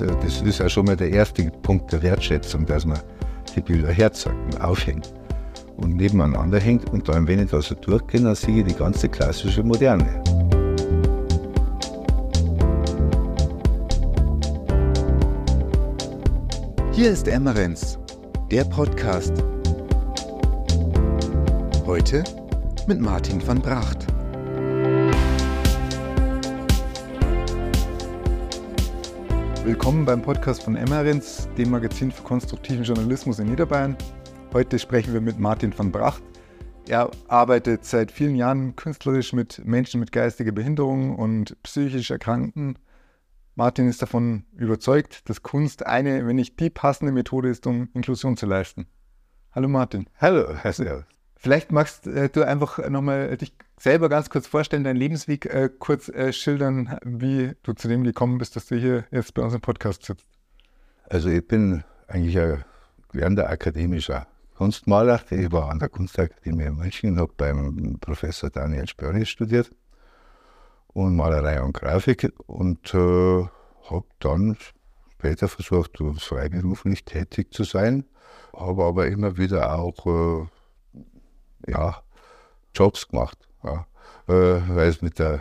das, äh, das ist ja schon mal der erste Punkt der Wertschätzung, dass man die Bilder herzeigt und aufhängt und nebeneinander hängt. Und dann, wenn ich da so durchgehe, dann sehe ich die ganze klassische Moderne. Hier ist Emmerenz, der Podcast. Heute mit Martin van Bracht. Willkommen beim Podcast von Emmerins, dem Magazin für konstruktiven Journalismus in Niederbayern. Heute sprechen wir mit Martin van Bracht. Er arbeitet seit vielen Jahren künstlerisch mit Menschen mit geistiger Behinderung und psychisch Erkrankten. Martin ist davon überzeugt, dass Kunst eine, wenn nicht die passende Methode ist, um Inklusion zu leisten. Hallo Martin. Hallo, Herr. Vielleicht magst äh, du einfach nochmal dich selber ganz kurz vorstellen, deinen Lebensweg äh, kurz äh, schildern, wie du zu dem gekommen bist, dass du hier jetzt bei uns im Podcast sitzt. Also ich bin eigentlich ein gelernter akademischer Kunstmaler. Ich war an der Kunstakademie in München und habe beim Professor Daniel Spörni studiert und Malerei und Grafik und äh, habe dann später versucht, freiberuflich tätig zu sein, habe aber immer wieder auch äh, ja, Jobs gemacht. Ja, äh, weil es mit der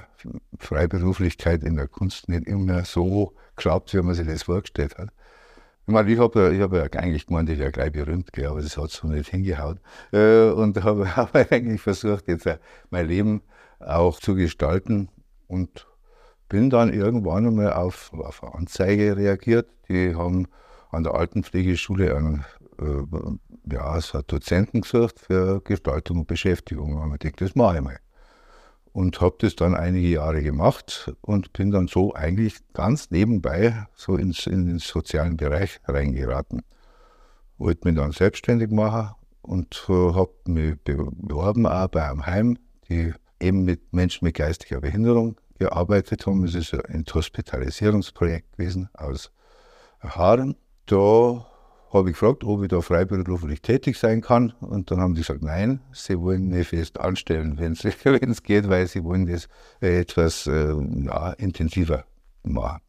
Freiberuflichkeit in der Kunst nicht immer so klappt, wie man sich das vorgestellt hat. Ich meine, ich habe ich hab ja eigentlich gemeint, ich wäre gleich berühmt, aber das hat so nicht hingehauen. Äh, und habe hab eigentlich versucht, jetzt mein Leben auch zu gestalten und bin dann irgendwann einmal auf, auf eine Anzeige reagiert. Die haben an der Altenpflegeschule einen äh, ja, es hat Dozenten gesucht für Gestaltung und Beschäftigung. Und ich gedacht, das mache ich mal. Und habe das dann einige Jahre gemacht und bin dann so eigentlich ganz nebenbei so ins, in den sozialen Bereich reingeraten. Wollte mich dann selbstständig machen und äh, habe mich beworben auch bei einem Heim, die eben mit Menschen mit geistiger Behinderung gearbeitet haben. Es ist ein Hospitalisierungsprojekt gewesen aus Haaren. Da habe ich gefragt, ob ich da freiberuflich tätig sein kann. Und dann haben die gesagt, nein, sie wollen mich fest anstellen, wenn es geht, weil sie wollen das äh, etwas äh, ja, intensiver machen.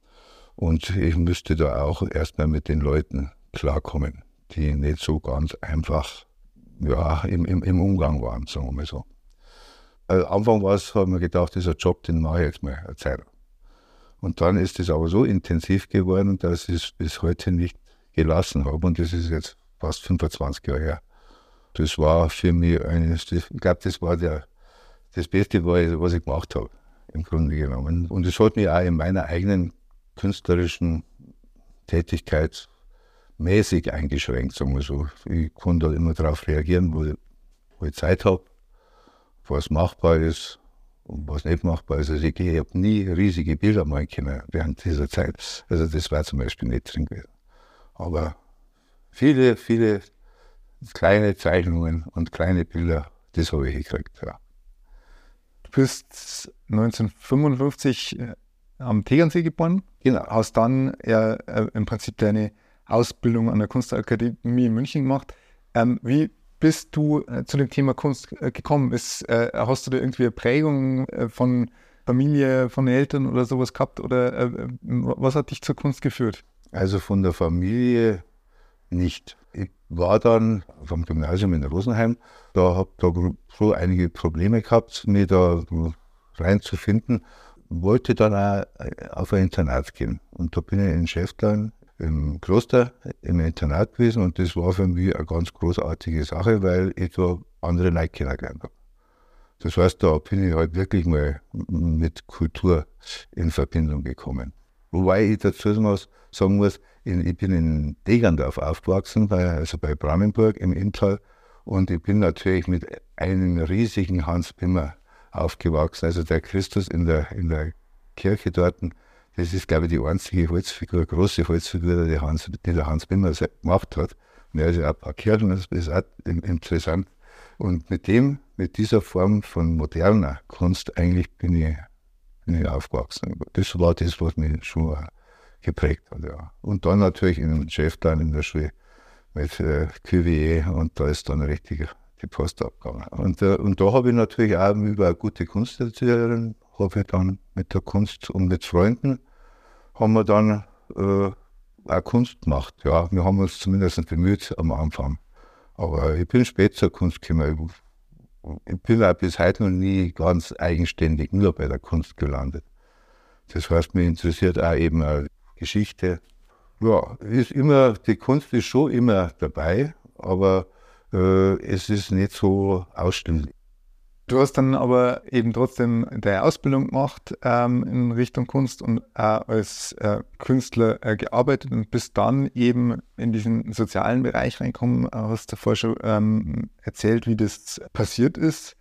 Und ich müsste da auch erstmal mit den Leuten klarkommen, die nicht so ganz einfach ja, im, im, im Umgang waren, sagen wir mal so. Am Anfang war es, haben wir gedacht, dieser Job, den mache ich jetzt mal eine Zeit. Und dann ist es aber so intensiv geworden, dass es bis heute nicht gelassen habe. Und das ist jetzt fast 25 Jahre her. Das war für mich eines, ich glaube, das war der, das Beste, was ich gemacht habe, im Grunde genommen. Und es hat mich auch in meiner eigenen künstlerischen Tätigkeit mäßig eingeschränkt, sagen wir so. Ich konnte immer darauf reagieren, wo, wo ich Zeit habe, was machbar ist und was nicht machbar ist. Also ich, ich habe nie riesige Bilder malen können während dieser Zeit. Also das war zum Beispiel nicht drin gewesen. Aber viele, viele kleine Zeichnungen und kleine Bilder, das habe ich gekriegt. Ja. Du bist 1955 äh, am Tegernsee geboren. Genau. Hast dann äh, im Prinzip deine Ausbildung an der Kunstakademie in München gemacht. Ähm, wie bist du äh, zu dem Thema Kunst äh, gekommen? Ist, hast du da irgendwie eine Prägung von Familie, von Eltern oder sowas gehabt? Oder was hat dich zur Kunst geführt? Also von der Familie nicht. Ich war dann vom Gymnasium in Rosenheim, da habe da so einige Probleme gehabt, mich da reinzufinden. Wollte dann auch äh, auf ein Internat gehen. Und da bin ich in Schäftlein im Kloster im Internat gewesen und das war für mich eine ganz großartige Sache, weil ich da andere Leute kennengelernt habe. Das heißt, da bin ich halt wirklich mal mit Kultur in Verbindung gekommen. Wobei ich dazu sagen muss, ich bin in Degerndorf aufgewachsen, also bei Bramenburg im Inntal. Und ich bin natürlich mit einem riesigen Hans Bimmer aufgewachsen. Also der Christus in der, in der Kirche dort, das ist, glaube ich, die einzige Holzfigur, große Holzfigur, die, Hans, die der Hans Bimmer gemacht hat. Und er ist ja ein paar Kirchen, das ist auch interessant. Und mit dem, mit dieser Form von moderner Kunst eigentlich bin ich bin ich aufgewachsen. Das war das, was mich schon geprägt hat. Ja. Und dann natürlich in einem Chefplan in der Schule mit äh, QWE und da ist dann richtig die Post abgegangen. Und, äh, und da habe ich natürlich auch über eine gute Kunsterzieherin, habe ich dann mit der Kunst und mit Freunden, haben wir dann äh, auch Kunst gemacht. Ja, wir haben uns zumindest bemüht am Anfang. Aber ich bin spät zur Kunst gekommen. Ich bin auch bis heute noch nie ganz eigenständig nur bei der Kunst gelandet. Das heißt, mich interessiert auch eben auch Geschichte. Ja, ist immer, die Kunst ist schon immer dabei, aber äh, es ist nicht so ausschließlich. Du hast dann aber eben trotzdem deine Ausbildung gemacht ähm, in Richtung Kunst und äh, als äh, Künstler äh, gearbeitet und bist dann eben in diesen sozialen Bereich reinkommen. Hast du vorher schon ähm, erzählt, wie das passiert ist.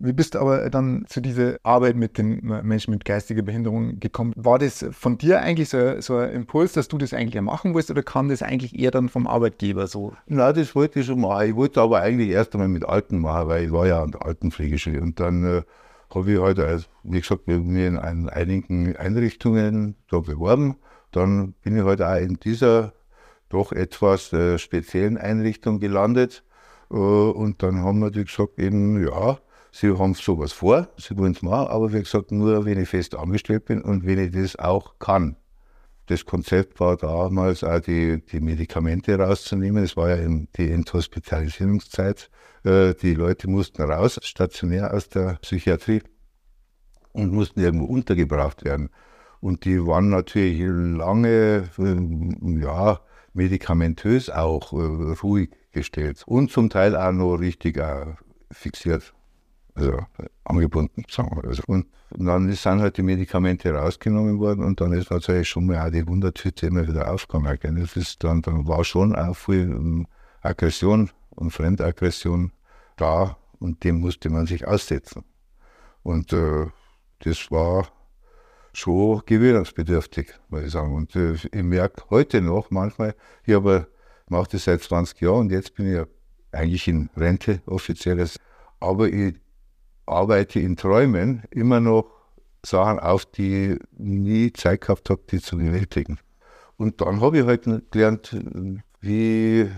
Wie bist du aber dann zu dieser Arbeit mit den Menschen mit geistiger Behinderung gekommen? War das von dir eigentlich so, so ein Impuls, dass du das eigentlich machen willst oder kam das eigentlich eher dann vom Arbeitgeber so? Nein, das wollte ich schon machen. Ich wollte aber eigentlich erst einmal mit Alten machen, weil ich war ja an der Altenpflegeschule und dann äh, habe ich halt, also, wie gesagt, mir in einigen Einrichtungen da beworben. Dann bin ich halt auch in dieser doch etwas äh, speziellen Einrichtung gelandet. Äh, und dann haben wir gesagt, eben, ja, sie haben sowas vor, sie wollen es machen, aber wie gesagt, nur wenn ich fest angestellt bin und wenn ich das auch kann. Das Konzept war damals auch die, die Medikamente rauszunehmen. Es war ja die Enthospitalisierungszeit. Äh, die Leute mussten raus, stationär aus der Psychiatrie und mussten irgendwo untergebracht werden. Und die waren natürlich lange, äh, ja, medikamentös auch äh, ruhig gestellt und zum Teil auch noch richtig fixiert also angebunden, sagen wir mal. Also. Und dann sind halt die Medikamente rausgenommen worden und dann ist natürlich schon mal auch die Wundertüte immer wieder aufgegangen. Das ist dann, dann war schon auch viel um, Aggression und Fremdaggression da und dem musste man sich aussetzen. Und äh, das war schon gewöhnungsbedürftig, muss ich sagen. Und äh, ich merke heute noch manchmal, ich habe mache das seit 20 Jahren und jetzt bin ich ja eigentlich in Rente offizielles, aber ich arbeite in Träumen immer noch Sachen auf, die ich nie Zeit gehabt habe, die zu bewältigen. Und dann habe ich halt gelernt, wie,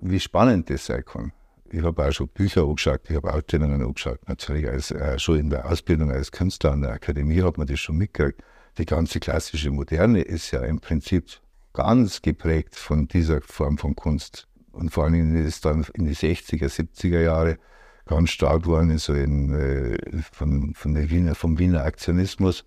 wie spannend das sein kann. Ich habe auch schon Bücher angeschaut, ich habe Ausstellungen angeschaut. Natürlich als, äh, schon in der Ausbildung als Künstler an der Akademie hat man das schon mitgekriegt. Die ganze klassische Moderne ist ja im Prinzip ganz geprägt von dieser Form von Kunst. Und vor allem ist dann in die 60er, 70er Jahre ganz stark waren, so in, äh, von, von der Wiener, vom Wiener Aktionismus,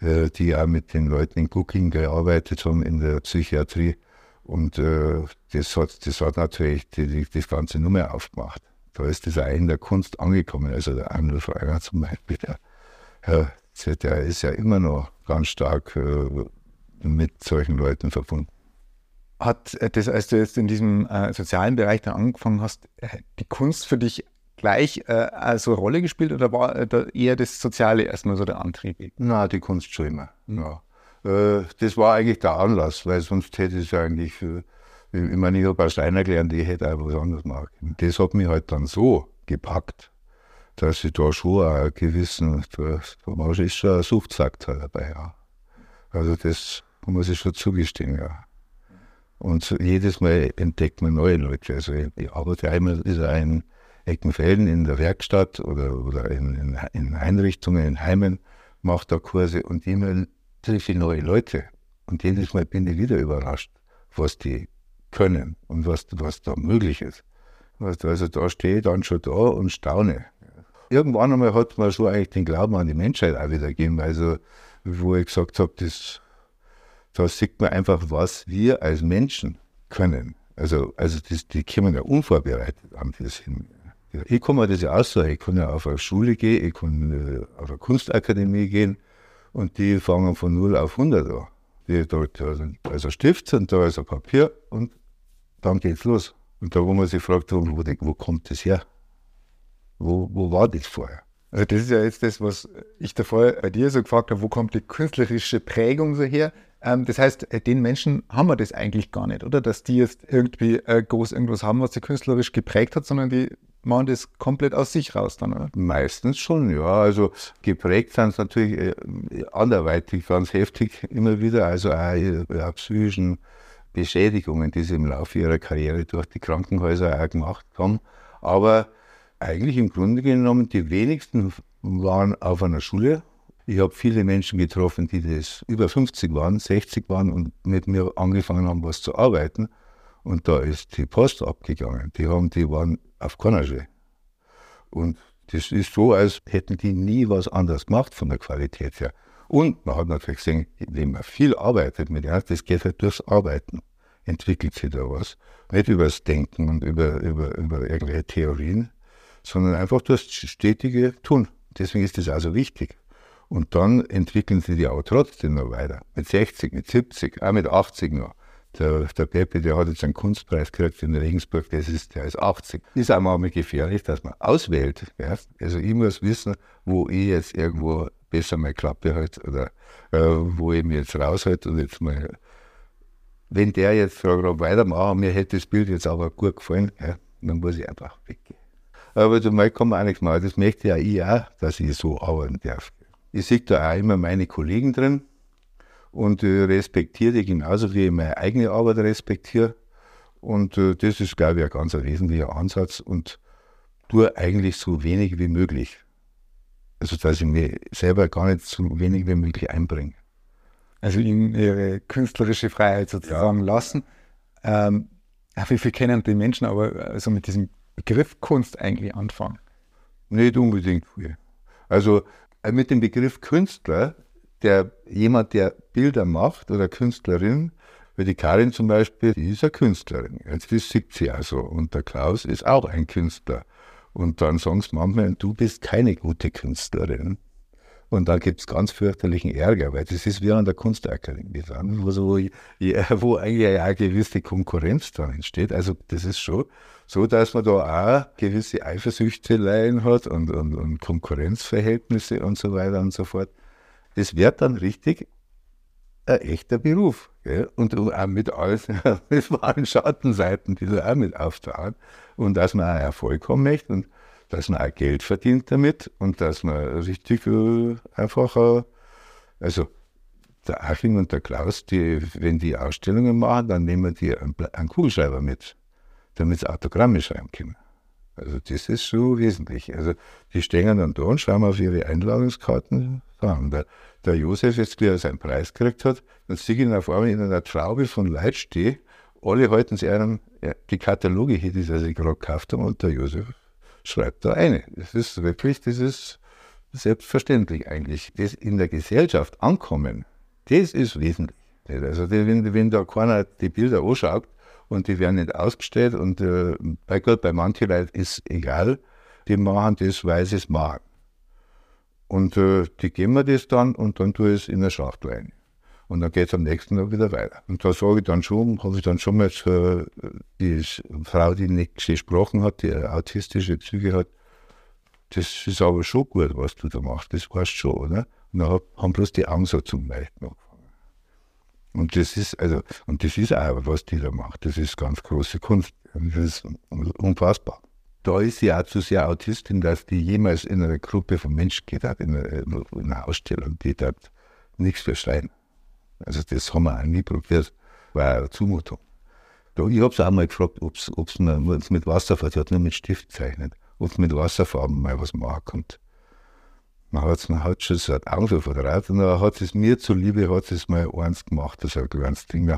äh, die auch mit den Leuten in Cooking gearbeitet haben in der Psychiatrie. Und äh, das, hat, das hat natürlich die, die, das ganze Nummer aufgemacht. Da ist das auch in der Kunst angekommen. Also der Arnold Freier zum Beispiel, der, der, der ist ja immer noch ganz stark äh, mit solchen Leuten verbunden hat das, als du jetzt in diesem äh, sozialen Bereich dann angefangen hast, äh, die Kunst für dich gleich äh, also eine Rolle gespielt oder war äh, da eher das Soziale erstmal so der Antrieb? Na, die Kunst schon immer. Mhm. Ja. Äh, das war eigentlich der Anlass, weil sonst hätte ich es eigentlich, äh, ich meine, ich habe auch Steiner gelernt, ich hätte auch was anderes machen können. Das hat mich halt dann so gepackt, dass ich da schon einen gewissen, da, da ist schon ein Suchtfaktor dabei, ja. Also das muss ich schon zugestehen, ja. Und jedes Mal entdeckt man neue Leute. Also ich arbeite einmal, ist ein Eckenfelden in der Werkstatt oder, oder in, in, in Einrichtungen, in Heimen, mache da Kurse und immer treffe ich neue Leute. Und jedes Mal bin ich wieder überrascht, was die können und was, was da möglich ist. Also da stehe ich dann schon da und staune. Irgendwann einmal hat man schon eigentlich den Glauben an die Menschheit auch wieder gegeben. Also, wo ich gesagt habe, das, da sieht man einfach, was wir als Menschen können. Also, also das, die kommen ja unvorbereitet an das hin. Ich kann mir das ja aussuchen. Ich kann ja auf eine Schule gehen, ich kann äh, auf eine Kunstakademie gehen und die fangen von 0 auf 100 an. Die, da, da, ist ein Stift und da ist ein Papier und dann geht's los. Und da, wo man sich fragt, wo, wo kommt das her? Wo, wo war das vorher? Also das ist ja jetzt das, was ich davor bei dir so gefragt habe, wo kommt die künstlerische Prägung so her? Ähm, das heißt, äh, den Menschen haben wir das eigentlich gar nicht, oder? Dass die jetzt irgendwie äh, groß irgendwas haben, was sie künstlerisch geprägt hat, sondern die machen das komplett aus sich raus dann, oder? Meistens schon, ja. Also geprägt sind es natürlich äh, anderweitig ganz heftig immer wieder, also auch äh, psychischen Beschädigungen, die sie im Laufe ihrer Karriere durch die Krankenhäuser auch gemacht haben. Aber eigentlich im Grunde genommen, die wenigsten waren auf einer Schule. Ich habe viele Menschen getroffen, die das über 50 waren, 60 waren und mit mir angefangen haben, was zu arbeiten. Und da ist die Post abgegangen. Die, haben, die waren auf Kanasche. Und das ist so, als hätten die nie was anderes gemacht von der Qualität her. Und man hat natürlich gesehen, wenn man viel arbeitet mit Ernst, das geht halt durchs Arbeiten, entwickelt sich da was. Nicht übers Denken und über, über, über irgendwelche Theorien, sondern einfach durchs stetige Tun. Deswegen ist das also wichtig. Und dann entwickeln sie die auch trotzdem noch weiter. Mit 60, mit 70, auch mit 80 noch. Der, der Pepe, der hat jetzt einen Kunstpreis gekriegt in Regensburg, das ist, der ist 80. Ist auch mal gefährlich, dass man auswählt. Ja? Also ich muss wissen, wo ich jetzt irgendwo besser meine Klappe halte oder äh, wo ich mich jetzt raushalte und jetzt mal, wenn der jetzt gerade weitermacht, mir hätte das Bild jetzt aber gut gefallen, ja, dann muss ich einfach weggehen. Aber zum Beispiel kann man auch nichts machen. Das möchte ja ich auch, dass ich so arbeiten darf. Ich sehe da auch immer meine Kollegen drin und äh, respektiere die genauso wie ich meine eigene Arbeit respektiere. Und äh, das ist, glaube ich, ein ganz wesentlicher Ansatz und tue eigentlich so wenig wie möglich. Also, dass ich mir selber gar nicht so wenig wie möglich einbringe. Also, ihnen ihre künstlerische Freiheit sozusagen ja. lassen. Ähm, wie viel kennen die Menschen aber also mit diesem Begriff Kunst eigentlich anfangen? Nicht unbedingt viel. Also, äh, mit dem Begriff Künstler der jemand, der Bilder macht oder Künstlerin, wie die Karin zum Beispiel, die ist eine Künstlerin. Jetzt ist sieht sie also. Und der Klaus ist auch ein Künstler. Und dann sagen sie manchmal, du bist keine gute Künstlerin. Und da gibt es ganz fürchterlichen Ärger, weil das ist wie an der Kunstakademie dann, wo, so, wo eigentlich eine gewisse Konkurrenz dann entsteht. Also das ist schon so, dass man da auch gewisse Eifersüchteleien hat und, und, und Konkurrenzverhältnisse und so weiter und so fort das wird dann richtig ein echter Beruf. Gell? Und auch mit alles, mit wahren Schattenseiten, die da auch mit auftauchen. Und dass man auch Erfolg haben möchte und dass man auch Geld verdient damit und dass man richtig äh, einfach, äh, also der Achim und der Klaus, die, wenn die Ausstellungen machen, dann nehmen die einen, einen Kugelschreiber mit, damit sie Autogramme schreiben können. Also das ist so wesentlich. Also die stehen dann da und schauen auf ihre Einladungskarten. Und der, der Josef, jetzt er seinen Preis gekriegt hat, dann sehe ich ihn auf einmal in einer Traube von Leuten stehen. Alle halten sich einem die Kataloge hier, die sie gerade gekauft haben, und der Josef schreibt da eine. Das ist wirklich, das ist selbstverständlich eigentlich. Das in der Gesellschaft ankommen, das ist wesentlich. Also wenn, wenn da keiner die Bilder anschaut, und die werden nicht ausgestellt. Und äh, bei Gott, bei manchen Leuten ist egal, die machen das, weil sie es machen. Und äh, die geben mir das dann und dann tue ich es in der Schachtel rein. Und dann geht es am nächsten Tag wieder weiter. Und da sage ich dann schon, habe ich dann schon mal äh, die Frau, die nicht gesprochen hat, die autistische Züge hat, das ist aber schon gut, was du da machst, das weißt du schon, oder? Und dann haben bloß die so zum Leuchten und das ist, also, und das ist auch, was die da macht. Das ist ganz große Kunst. Das ist unfassbar. Da ist sie auch zu sehr Autistin, dass die jemals in eine Gruppe von Menschen geht hat, in eine, in eine Ausstellung, die dort nichts verschreien. Also das haben wir auch nie probiert. War eine Zumutung. Da, ich habe sie auch mal gefragt, ob es mit Wasserfarben, sie hat nur mit Stift gezeichnet, ob es mit Wasserfarben mal was machen kommt. Man hat man hat schon so Augen so vertraut und dann hat es mir zuliebe, hat es mal eins gemacht, das ist ein kleines Ding.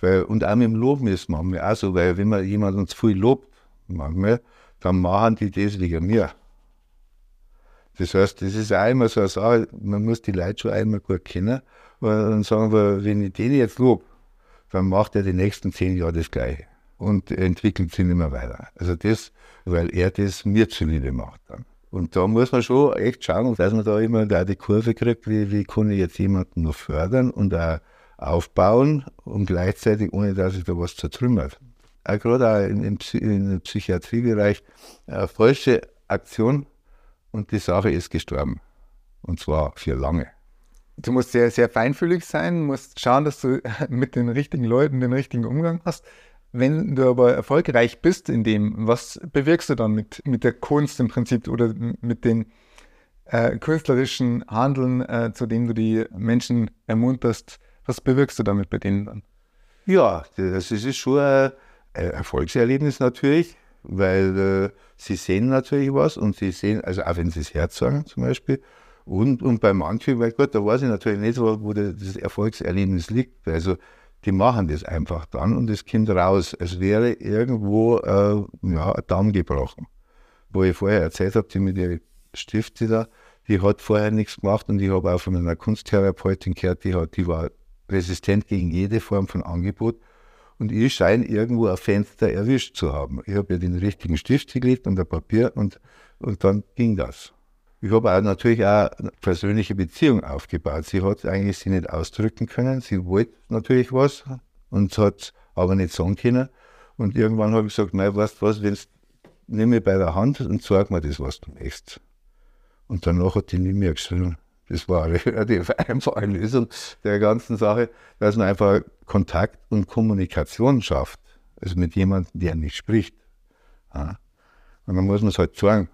Weil, und auch mit dem Loben ist manchmal auch so, weil wenn man jemanden zu viel lobt, manchmal, dann machen die das wegen mir. Das heißt, das ist auch immer so eine Sache, man muss die Leute schon einmal gut kennen. Und dann sagen wir, wenn ich den jetzt lobe, dann macht er die nächsten zehn Jahre das Gleiche und entwickelt sich nicht mehr weiter. Also das, weil er das mir zuliebe macht dann. Und da muss man schon echt schauen, dass man da immer da die Kurve kriegt, wie, wie kann ich jetzt jemanden noch fördern und auch aufbauen und gleichzeitig, ohne dass sich da was zertrümmert. Auch gerade auch im, im, Psychiatriebereich eine falsche Aktion und die Sache ist gestorben. Und zwar für lange. Du musst sehr, sehr feinfühlig sein, musst schauen, dass du mit den richtigen Leuten den richtigen Umgang hast. Wenn du aber erfolgreich bist in dem, was bewirkst du dann mit, mit der Kunst im Prinzip oder mit dem äh, künstlerischen Handeln, äh, zu dem du die Menschen ermunterst? Was bewirkst du damit bei denen dann? Ja, das ist schon ein Erfolgserlebnis natürlich, weil äh, sie sehen natürlich was und sie sehen, also auch wenn sie das Herz sagen zum Beispiel, Und, und bei manchen, weil gut, da weiß ich natürlich nicht, wo, wo das Erfolgserlebnis liegt. Also die machen das einfach dann und das kommt raus, als wäre irgendwo äh, ja, ein Damm gebrochen. Wo ich vorher erzählt habe, die mit ihren Stifte da, die hat vorher nichts gemacht und ich habe auch von einer Kunsttherapeutin gehört, die, hat, die war resistent gegen jede Form von Angebot. Und ich scheine irgendwo ein Fenster erwischt zu haben. Ich habe ja den richtigen Stift gelegt und ein Papier und, und dann ging das. Ich habe auch natürlich auch eine persönliche Beziehung aufgebaut. Sie hat eigentlich sie nicht ausdrücken können. Sie wollte natürlich was und hat aber nicht sagen können. Und irgendwann habe ich gesagt, nein, weißt du was, wenn's, nimm mich bei der Hand und sag mir das, was du möchtest. Und danach hat die nie mehr geschrieben. Das war eine relativ einfache Lösung der ganzen Sache, dass man einfach Kontakt und Kommunikation schafft. Also mit jemandem, der nicht spricht. Und dann muss man es halt sagen.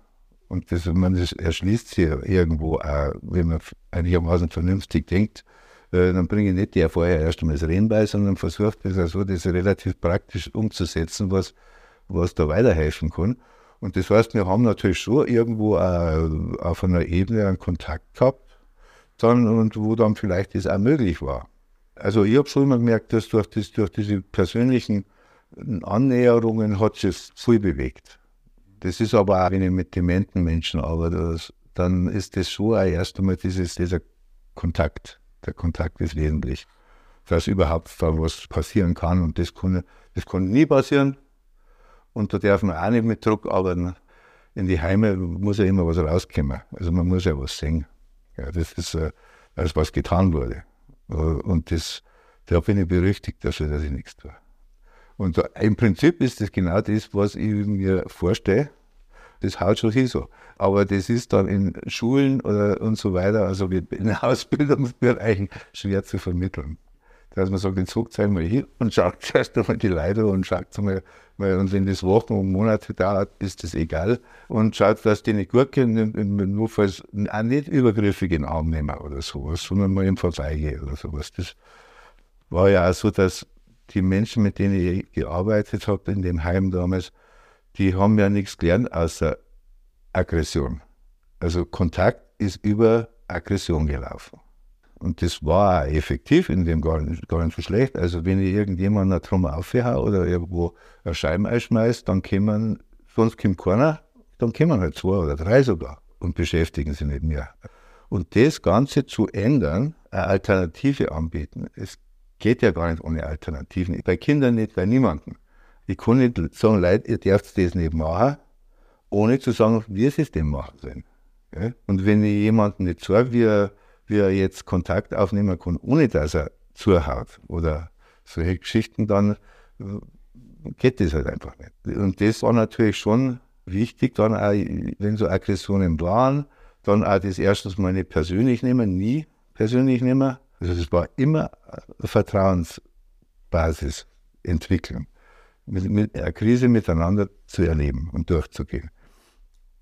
Und das, man das erschließt sich irgendwo auch, wenn man einigermaßen vernünftig denkt, äh, dann bringe ich nicht der vorher erst einmal das Reden bei, sondern versucht das also das relativ praktisch umzusetzen, was, was da weiterhelfen kann. Und das heißt, wir haben natürlich schon irgendwo auch auf einer Ebene einen Kontakt gehabt, dann, und wo dann vielleicht das auch möglich war. Also ich habe schon immer gemerkt, dass durch, das, durch diese persönlichen Annäherungen hat sich viel bewegt. Das ist aber auch, wenn ich mit dementen Menschen arbeite, dann ist das schon auch erst einmal dieses, dieser Kontakt. Der Kontakt ist wesentlich. Dass überhaupt da was passieren kann und das kann, das nie passieren. Und da darf man auch nicht mit Druck arbeiten. In die Heime muss ja immer was rauskommen. Also man muss ja was sehen. Ja, das ist, äh, das, was getan wurde. Und das, da bin ich berüchtigt dafür, dass ich nichts tue. Und im Prinzip ist das genau das, was ich mir vorstelle. Das haut schon hin so. Aber das ist dann in Schulen oder und so weiter, also in Ausbildungsbereichen schwer zu vermitteln. Dass man sagt, jetzt guckt mal hin und schaut zuerst einmal die Leute und schaut mal, mal, und wenn das Wochen und Monate dauert, ist das egal. Und schaut, dass die nicht gut gehen, nur falls auch nicht übergriffig in Arm nehmen oder sowas, sondern mal im Vorbeigehen oder sowas. Das war ja auch so, dass die Menschen, mit denen ich gearbeitet habe in dem Heim damals, die haben ja nichts gelernt außer Aggression. Also Kontakt ist über Aggression gelaufen. Und das war effektiv in dem gar nicht, gar nicht so schlecht. Also wenn ich irgendjemanden drum aufhau oder irgendwo ein Scheiben einschmeißt, dann kommen, sonst kommt keiner, dann kommen halt zwei oder drei sogar und beschäftigen sich nicht mehr. Und das Ganze zu ändern, eine Alternative anbieten, es geht ja gar nicht ohne Alternativen. Bei Kindern nicht, bei niemandem. Ich kann nicht sagen, Leute, ihr dürft das nicht machen, ohne zu sagen, wie es denn machen sollen. Und wenn ich jemandem nicht sage, wie er, wie er jetzt Kontakt aufnehmen kann, ohne dass er zuhaut oder solche Geschichten, dann äh, geht das halt einfach nicht. Und das war natürlich schon wichtig, dann auch, wenn so Aggressionen waren, dann auch das erstens mal nicht persönlich nehmen, nie persönlich nehmen, also es war immer Vertrauensbasis entwickeln, mit, mit einer Krise miteinander zu erleben und durchzugehen.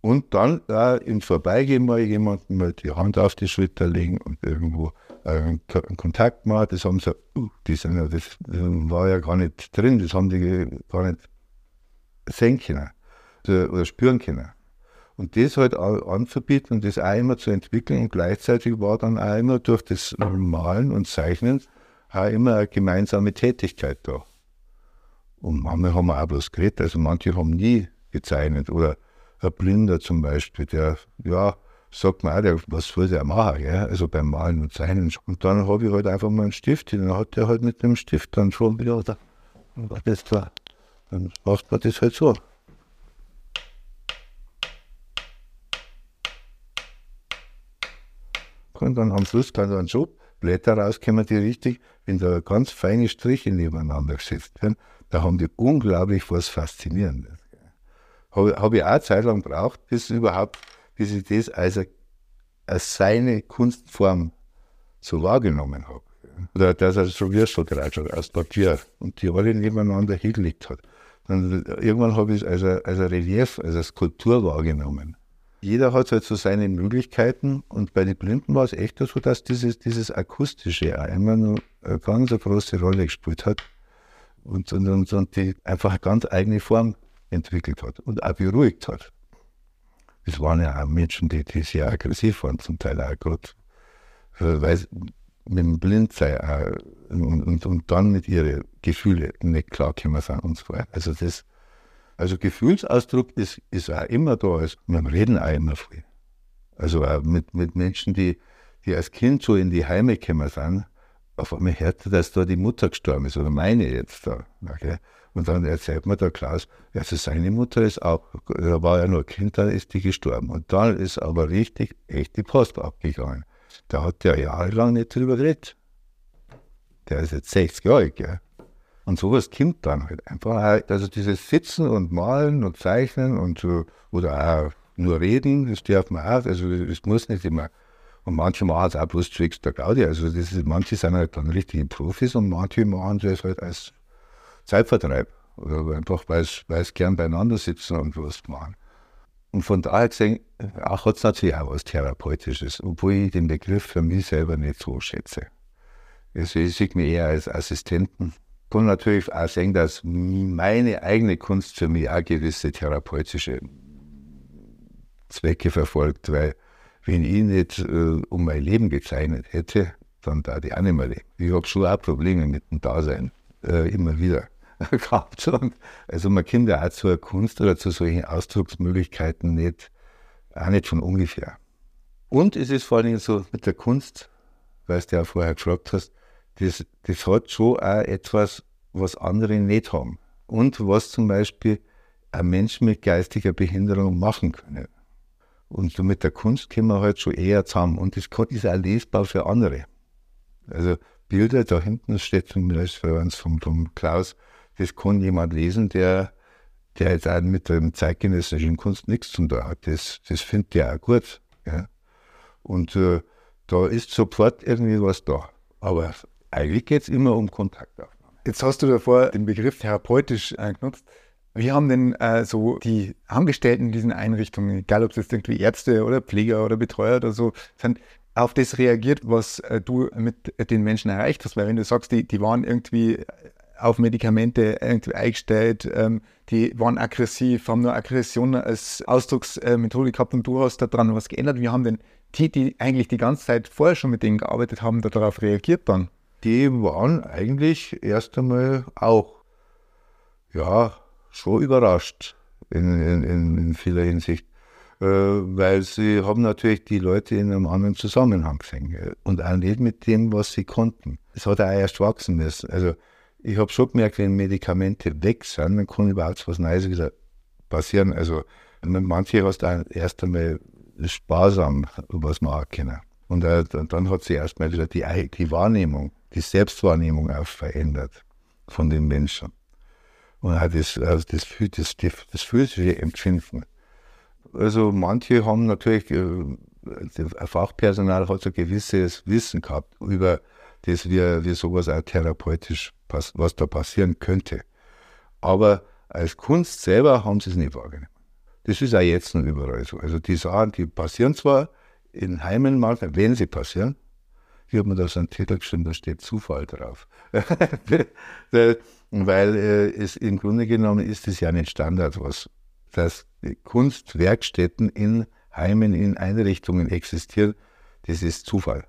Und dann da im Vorbeigehen mal jemandem mal die Hand auf die Schulter legen und irgendwo einen, einen Kontakt machen. Das haben sie, uh, die sind, das, das war ja gar nicht drin, das haben die gar nicht sehen können oder spüren können. Und das halt anzubieten und das auch immer zu entwickeln und gleichzeitig war dann auch immer durch das Malen und Zeichnen auch immer eine gemeinsame Tätigkeit da. Und manchmal haben auch bloß geredet, also manche haben nie gezeichnet oder ein Blinder zum Beispiel, der, ja, sagt mir auch, was soll der machen, ja? also beim Malen und Zeichnen. Und dann habe ich halt einfach mal einen Stift, dann hat der halt mit dem Stift dann schon wieder, da, das da, dann macht man das halt so. Und dann am Schluss kann dann schon Blätter rauskommen, die richtig, wenn da ganz feine Striche nebeneinander gesetzt werden, da haben die unglaublich was Faszinierendes. Habe hab ich auch eine Zeit lang gebraucht, bis überhaupt, bis ich das als, a, als seine Kunstform so wahrgenommen habe. Oder dass er so Würstelkreuz hat aus Papier und die alle nebeneinander hingelegt hat. Dann irgendwann habe ich es als, als ein Relief, als eine Skulptur wahrgenommen jeder hat halt so seine Möglichkeiten und bei den Blinden war es echt so, dass dieses, dieses Akustische immer nur eine ganz große Rolle gespielt hat und, und, und, und die einfach eine ganz eigene Form entwickelt hat und auch beruhigt hat. das waren ja auch Menschen, die, die sehr aggressiv waren, zum Teil auch gerade, weil sie mit dem Blindsein auch und, und, und dann mit ihren Gefühlen nicht klar können sind und so weiter. Also das, also Gefühlsausdruck ist, ist auch immer da. Also wir reden auch immer viel. Also auch mit, mit Menschen, die, die als Kind so in die Heime gekommen sind, auf einmal hört er, dass da die Mutter gestorben ist, oder meine jetzt da. Okay? Und dann erzählt mir der Klaus, also seine Mutter ist auch, da war ja nur ein Kind, dann ist die gestorben. Und dann ist aber richtig, echt die Post abgegangen. Da hat der jahrelang nicht drüber geredet. Der ist jetzt 60 Jahre alt, gell? Und sowas kommt dann halt einfach. Also dieses Sitzen und Malen und Zeichnen und so, oder auch nur reden, das darf man auch. Also es muss nicht immer. Und manche machen es auch bloß zwecks der Gaudi. Also das ist, manche sind halt dann richtige Profis und manche machen das halt als Zeitvertreib. Oder einfach, weil sie gern beieinander sitzen und was machen. Und von daher gesehen, auch hat es natürlich auch was Therapeutisches, obwohl ich den Begriff für mich selber nicht so schätze. Also ich sehe mich eher als Assistenten. Kann natürlich auch sehen, dass meine eigene Kunst für mich auch gewisse therapeutische Zwecke verfolgt, weil wenn ich nicht äh, um mein Leben gezeichnet hätte, dann da die auch nicht mehr leben. Ich habe schon auch Probleme mit dem Dasein, äh, immer wieder gehabt. Und also man kommt ja auch zur Kunst oder zu solchen Ausdrucksmöglichkeiten nicht, auch nicht von ungefähr. Und es ist vor allem so mit der Kunst, weil du ja vorher gefragt hast, das, das hat schon auch etwas, was andere nicht haben. Und was zum Beispiel ein Mensch mit geistiger Behinderung machen können. Und so mit der Kunst kommen wir halt schon eher zusammen. Und das ist auch lesbar für andere. Also Bilder, da hinten steht zum Beispiel vom, vom Klaus, das kann jemand lesen, der, der jetzt auch mit der zeitgenössischen Kunst nichts zu tun hat. Das, das findet er auch gut. Ja. Und äh, da ist sofort irgendwie was da. Aber eigentlich geht es immer um Kontaktaufnahme. Jetzt hast du davor den Begriff therapeutisch äh, genutzt. Wie haben denn äh, so die Angestellten in diesen Einrichtungen, egal ob es jetzt irgendwie Ärzte oder Pfleger oder Betreuer oder so sind, auf das reagiert, was äh, du mit den Menschen erreicht hast? Weil wenn du sagst, die, die waren irgendwie auf Medikamente irgendwie eingestellt, ähm, die waren aggressiv, haben nur Aggression als Ausdrucksmethode gehabt und du hast daran was geändert. Wie haben denn die, die eigentlich die ganze Zeit vorher schon mit denen gearbeitet haben, darauf reagiert dann? Die waren eigentlich erst einmal auch, ja, schon überrascht in, in, in vieler Hinsicht. Äh, weil sie haben natürlich die Leute in einem anderen Zusammenhang gesehen und auch nicht mit dem, was sie konnten. Es hat auch erst wachsen müssen. Also ich habe schon gemerkt, wenn Medikamente weg sind, dann kann überhaupt was Neues wieder passieren. Also mit manchen hast du erst einmal sparsam was machen können. Und äh, dann hat sich erstmal wieder die, die Wahrnehmung, die Selbstwahrnehmung auch verändert von den Menschen. Und auch das, also das, das, das, physische Empfinden. Also manche haben natürlich, äh, Fachpersonal hat so ein gewisses Wissen gehabt über das, wie, wie sowas auch therapeutisch was da passieren könnte. Aber als Kunst selber haben sie es nicht wahrgenommen. Das ist auch jetzt noch überall so. Also die Sachen, die passieren zwar in Heimen wenn sie passieren, hier hat man da so einen Titel geschrieben, da steht Zufall drauf. Weil äh, es im Grunde genommen ist es ja nicht Standard, was dass Kunstwerkstätten in Heimen, in Einrichtungen existieren, das ist Zufall.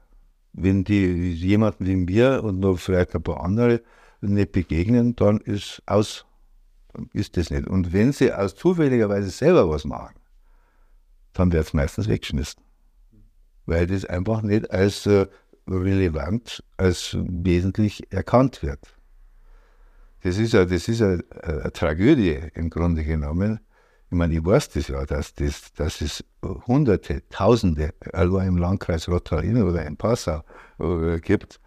Wenn die jemanden wie mir und noch vielleicht ein paar andere nicht begegnen, dann ist aus, ist das nicht. Und wenn sie aus zufälligerweise selber was machen, dann wird es meistens weggeschmissen. Weil das einfach nicht als äh, relevant, als wesentlich erkannt wird. Das ist ja, das ist eine, eine Tragödie im Grunde genommen. Ich meine, ich weiß das ja, dass, das, dass es Hunderte, Tausende, allein im Landkreis Rottal oder in Passau äh, gibt,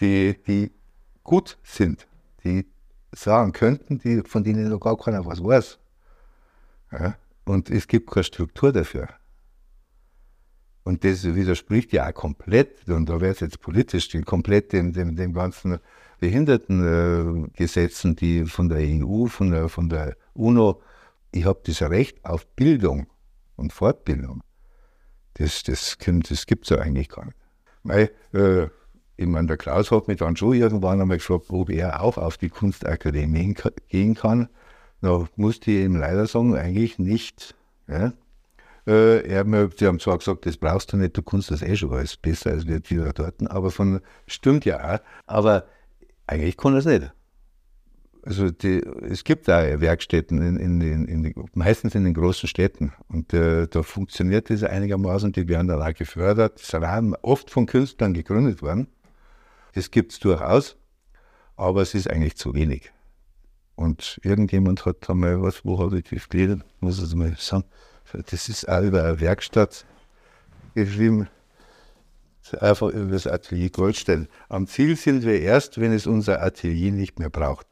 die, die gut sind, die sagen könnten, die, von denen noch gar keiner was weiß. Ja? Und es gibt keine Struktur dafür. Und das widerspricht ja auch komplett, und da wird es jetzt politisch, komplett dem, dem, dem ganzen Behindertengesetzen, äh, die von der EU, von der, von der UNO, ich habe das Recht auf Bildung und Fortbildung. Das, das, das gibt es ja eigentlich gar nicht. Weil, äh, ich meine, der Klaus hat mich dann schon irgendwann einmal gefragt, ob er auch auf die Kunstakademie gehen kann. Da musste ich ihm leider sagen, eigentlich nicht. Ja? Äh, er, sie haben zwar gesagt, das brauchst du nicht, du kannst das eh schon alles besser als wir die dort, aber von, stimmt ja auch, aber eigentlich kann er es nicht. Also die, es gibt da Werkstätten, in, in, in, in, meistens in den großen Städten. Und äh, da funktioniert das einigermaßen, die werden dann auch gefördert. Die sind oft von Künstlern gegründet worden. Das gibt es durchaus, aber es ist eigentlich zu wenig. Und irgendjemand hat da mal was, wo habe ich das gelesen, muss ich mal sagen, das ist auch über eine Werkstatt geschrieben, einfach über das Atelier Goldstein. Am Ziel sind wir erst, wenn es unser Atelier nicht mehr braucht.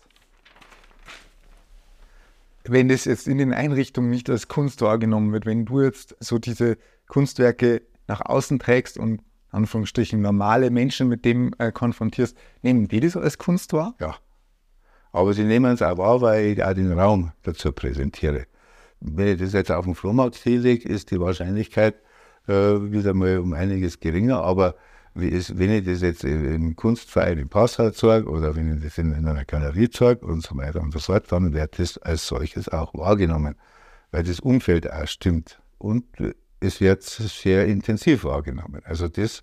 Wenn das jetzt in den Einrichtungen nicht als Kunst wahrgenommen wird, wenn du jetzt so diese Kunstwerke nach außen trägst und Anführungsstrichen normale Menschen mit dem äh, konfrontierst, nehmen die das als Kunst wahr? Ja. Aber sie nehmen es auch wahr, weil ich auch den Raum dazu präsentiere. Wenn ich das jetzt auf dem Flohmarkt hinlege, ist die Wahrscheinlichkeit äh, wieder mal um einiges geringer. Aber ist, wenn ich das jetzt im Kunstverein im Passau zeige oder wenn ich das in, in einer Galerie zeige und so weiter und so fort, dann wird das als solches auch wahrgenommen, weil das Umfeld auch stimmt. Und es wird sehr intensiv wahrgenommen. Also das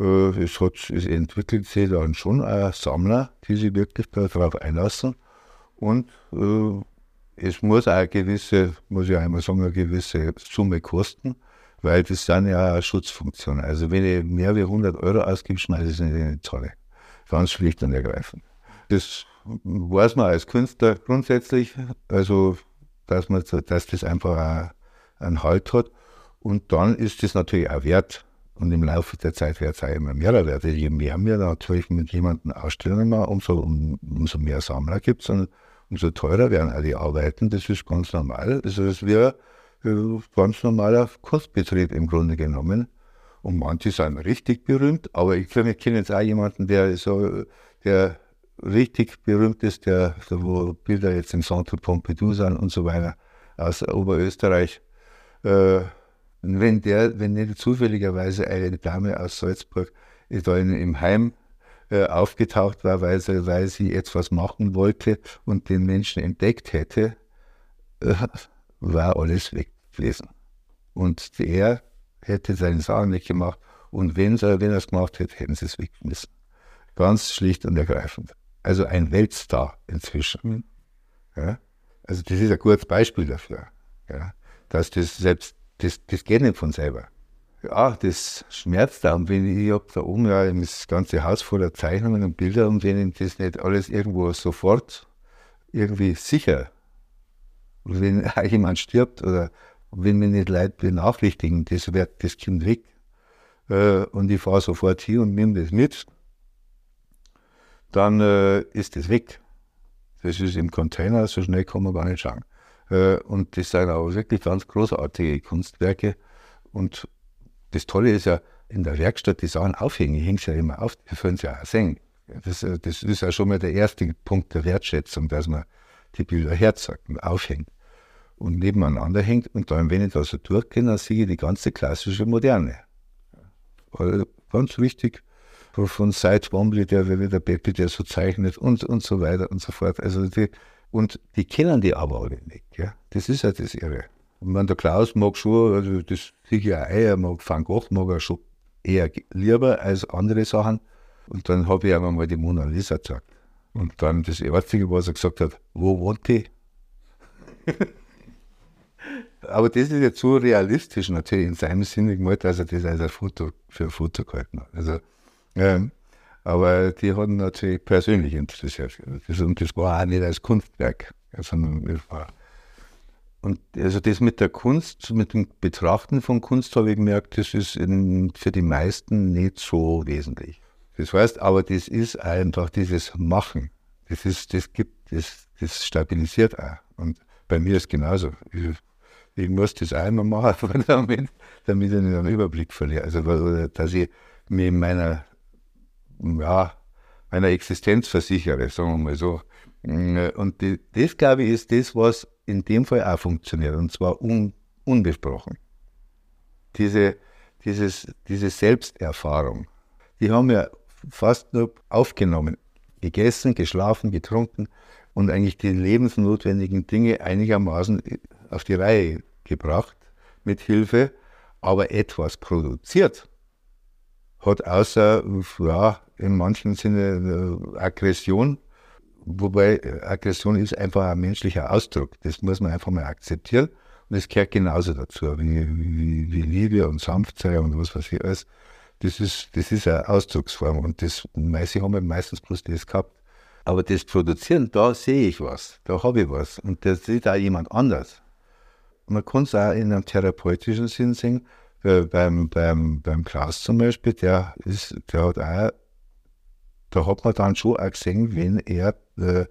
äh, es, hat, es entwickelt sich dann schon Sammler, die sich wirklich darauf einlassen. Und äh, es muss auch eine gewisse, muss ich einmal sagen, eine gewisse Summe kosten, weil das sind ja eine Schutzfunktion. Also wenn ich mehr wie 100 Euro ausgebe, schmeiße ich es nicht in die Zahle. Ganz schlicht und ergreifend. Das weiß man als Künstler grundsätzlich, also dass, man, dass das einfach einen Halt hat. Und dann ist es natürlich auch wert, und im Laufe der Zeit wird es auch immer mehr wert. Je mehr wir natürlich mit jemandem Ausstellungen machen, umso, um, umso mehr Sammler gibt es umso teurer werden auch die Arbeiten. Das ist ganz normal. Das ist wie ein ganz normaler Kunstbetrieb im Grunde genommen. Und manche sind richtig berühmt, aber ich kenne jetzt auch jemanden, der so, der richtig berühmt ist, der, wo Bilder jetzt im Centre Pompidou sind und so weiter, aus Oberösterreich. Äh, wenn der, wenn nicht zufälligerweise eine Dame aus Salzburg da in, im Heim äh, aufgetaucht war, weil sie, weil sie etwas machen wollte und den Menschen entdeckt hätte, äh, war alles weg gewesen. Und er hätte seine Sachen nicht gemacht und wenn, er, wenn er es gemacht hätte, hätten sie es weggeschmissen. Ganz schlicht und ergreifend. Also ein Weltstar inzwischen. Mhm. Ja? Also das ist ein gutes Beispiel dafür, ja? dass das selbst das, das geht nicht von selber. Ja, das schmerzt da. Und wenn ich, ich habe da oben ja das ganze Haus voller Zeichnungen und Bilder und wenn ich das nicht alles irgendwo sofort irgendwie sicher, wenn jemand stirbt oder wenn mir nicht Leute benachrichtigen, das wird das Kind weg äh, und ich fahre sofort hier und nehme das mit, dann äh, ist das weg. Das ist im Container, so schnell kann man gar nicht schauen. Äh, und das sind auch wirklich ganz großartige Kunstwerke. Und das Tolle ist ja, in der Werkstatt die Sachen aufhängen. Ich hänge es ja immer auf, die können sie ja auch sehen. Das, äh, das, ist ja schon mal der erste Punkt der Wertschätzung, dass man die Bilder herzeigt und aufhängt und nebeneinander hängt. Und dann, wenn ich da so durchgehe, dann sehe ich die ganze klassische Moderne. Also ganz wichtig, von Side Wombly, der wieder Peppi, der so zeichnet und, und so weiter und so fort. Also die, und die kennen die aber alle nicht. Ja? Das ist ja das Irre. Und wenn der Klaus mag schon, also das sicher auch, er mag Van Gogh, mag er schon eher lieber als andere Sachen. Und dann habe ich ihm mal die Mona Lisa gesagt. Und dann das Einzige, was er gesagt hat, wo wohnt die? Aber das ist jetzt so realistisch natürlich in seinem Sinne gemalt, dass er das als ein Foto für ein Foto gehalten hat. Also, ähm, aber die hatten natürlich persönlich interessiert. Und das war auch nicht als Kunstwerk, sondern das war. Und also das mit der Kunst, mit dem Betrachten von Kunst habe ich gemerkt, das ist in, für die meisten nicht so wesentlich. Das heißt aber, das ist einfach dieses Machen. Das ist, das gibt, das, das stabilisiert auch. Und bei mir ist genauso. Ich, ich muss das einmal machen, damit, damit ich nicht einen Überblick verliere. Also, dass ich mir in meiner ja, meiner Existenz versichere, sagen wir mal so. Und das, glaube ich, ist das, was in dem Fall auch funktioniert, und zwar un, unbesprochen. Diese, dieses, diese Selbsterfahrung, die haben wir fast nur aufgenommen, gegessen, geschlafen, getrunken und eigentlich die lebensnotwendigen Dinge einigermaßen auf die Reihe gebracht, mit Hilfe, aber etwas produziert, hat außer, ja, in manchen Sinne äh, Aggression, wobei äh, Aggression ist einfach ein menschlicher Ausdruck. Das muss man einfach mal akzeptieren. Und es gehört genauso dazu, wie, wie, wie Liebe und Sanftsein und was weiß ich alles. Das ist, das ist eine Ausdrucksform und das, meiste haben wir meistens bloß das gehabt. Aber das Produzieren, da sehe ich was, da habe ich was und das sieht auch jemand anders. Man kann es auch in einem therapeutischen Sinn sehen, beim, beim, beim Klaus zum Beispiel, der, ist, der hat auch, da hat man dann schon auch gesehen, wenn er äh,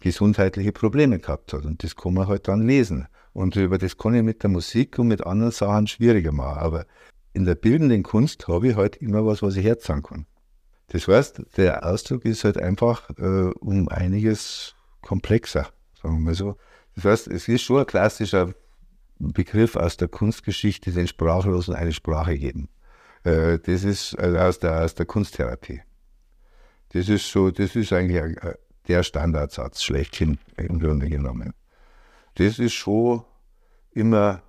gesundheitliche Probleme gehabt hat. Und das kann man halt dann lesen. Und über das kann ich mit der Musik und mit anderen Sachen schwieriger machen. Aber in der bildenden Kunst habe ich halt immer was, was ich herzahlen kann. Das heißt, der Ausdruck ist halt einfach äh, um einiges komplexer, sagen wir mal so. Das heißt, es ist schon ein klassischer Begriff aus der Kunstgeschichte, den Sprachlosen eine Sprache geben. Äh, das ist also aus, der, aus der Kunsttherapie. Das ist so, das ist eigentlich ein, der Standardsatz schlechthin im Grunde genommen. Das ist schon immer